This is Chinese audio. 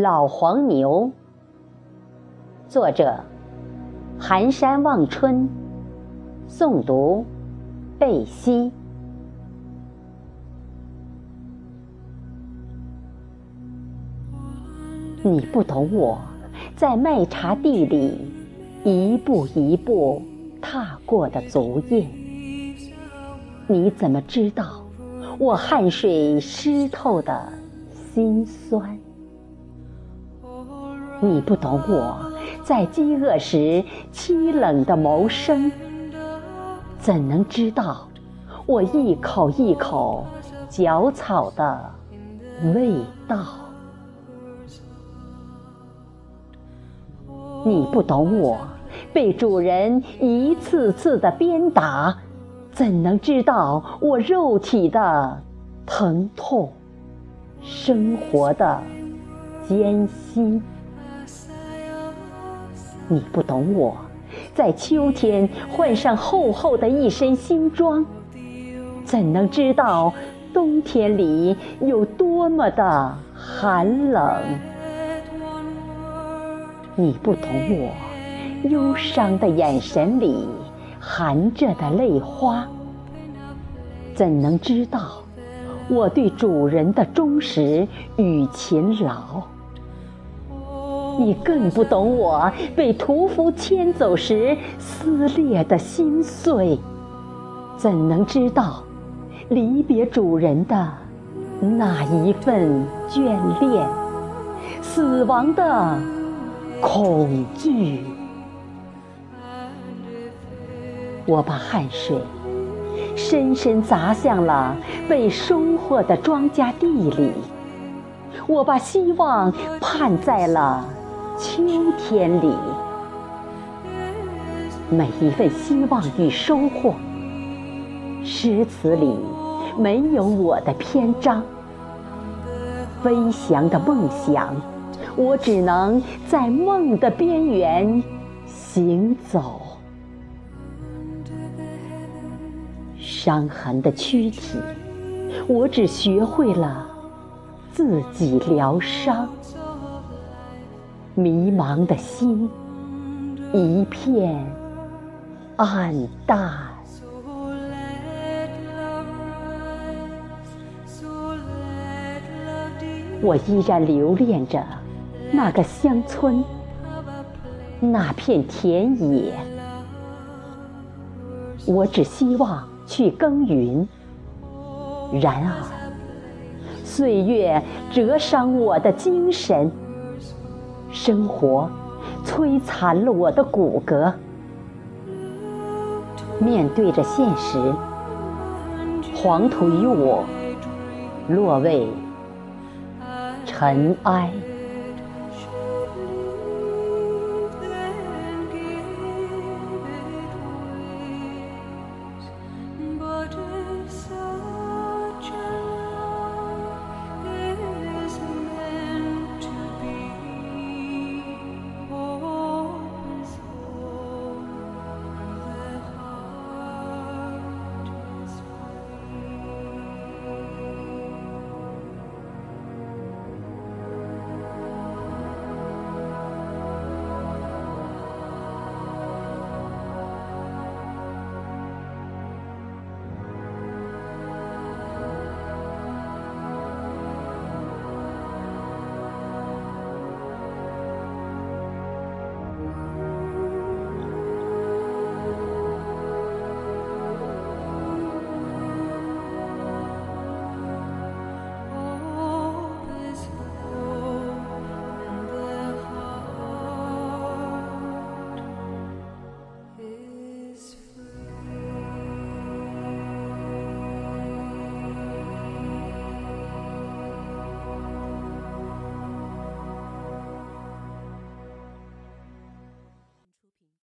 老黄牛。作者：寒山望春。诵读：贝西。你不懂我在麦茶地里一步一步踏过的足印，你怎么知道我汗水湿透的心酸？你不懂我在饥饿时凄冷的谋生，怎能知道我一口一口嚼草的味道？你不懂我被主人一次次的鞭打，怎能知道我肉体的疼痛、生活的艰辛？你不懂我，在秋天换上厚厚的一身新装，怎能知道冬天里有多么的寒冷？你不懂我，忧伤的眼神里含着的泪花，怎能知道我对主人的忠实与勤劳？你更不懂我被屠夫牵走时撕裂的心碎，怎能知道离别主人的那一份眷恋，死亡的恐惧？我把汗水深深砸向了被收获的庄稼地里，我把希望盼在了。秋天里，每一份希望与收获，诗词里没有我的篇章。飞翔的梦想，我只能在梦的边缘行走。伤痕的躯体，我只学会了自己疗伤。迷茫的心，一片暗淡。我依然留恋着那个乡村，那片田野。我只希望去耕耘，然而岁月折伤我的精神。生活摧残了我的骨骼，面对着现实，黄土与我落为尘埃。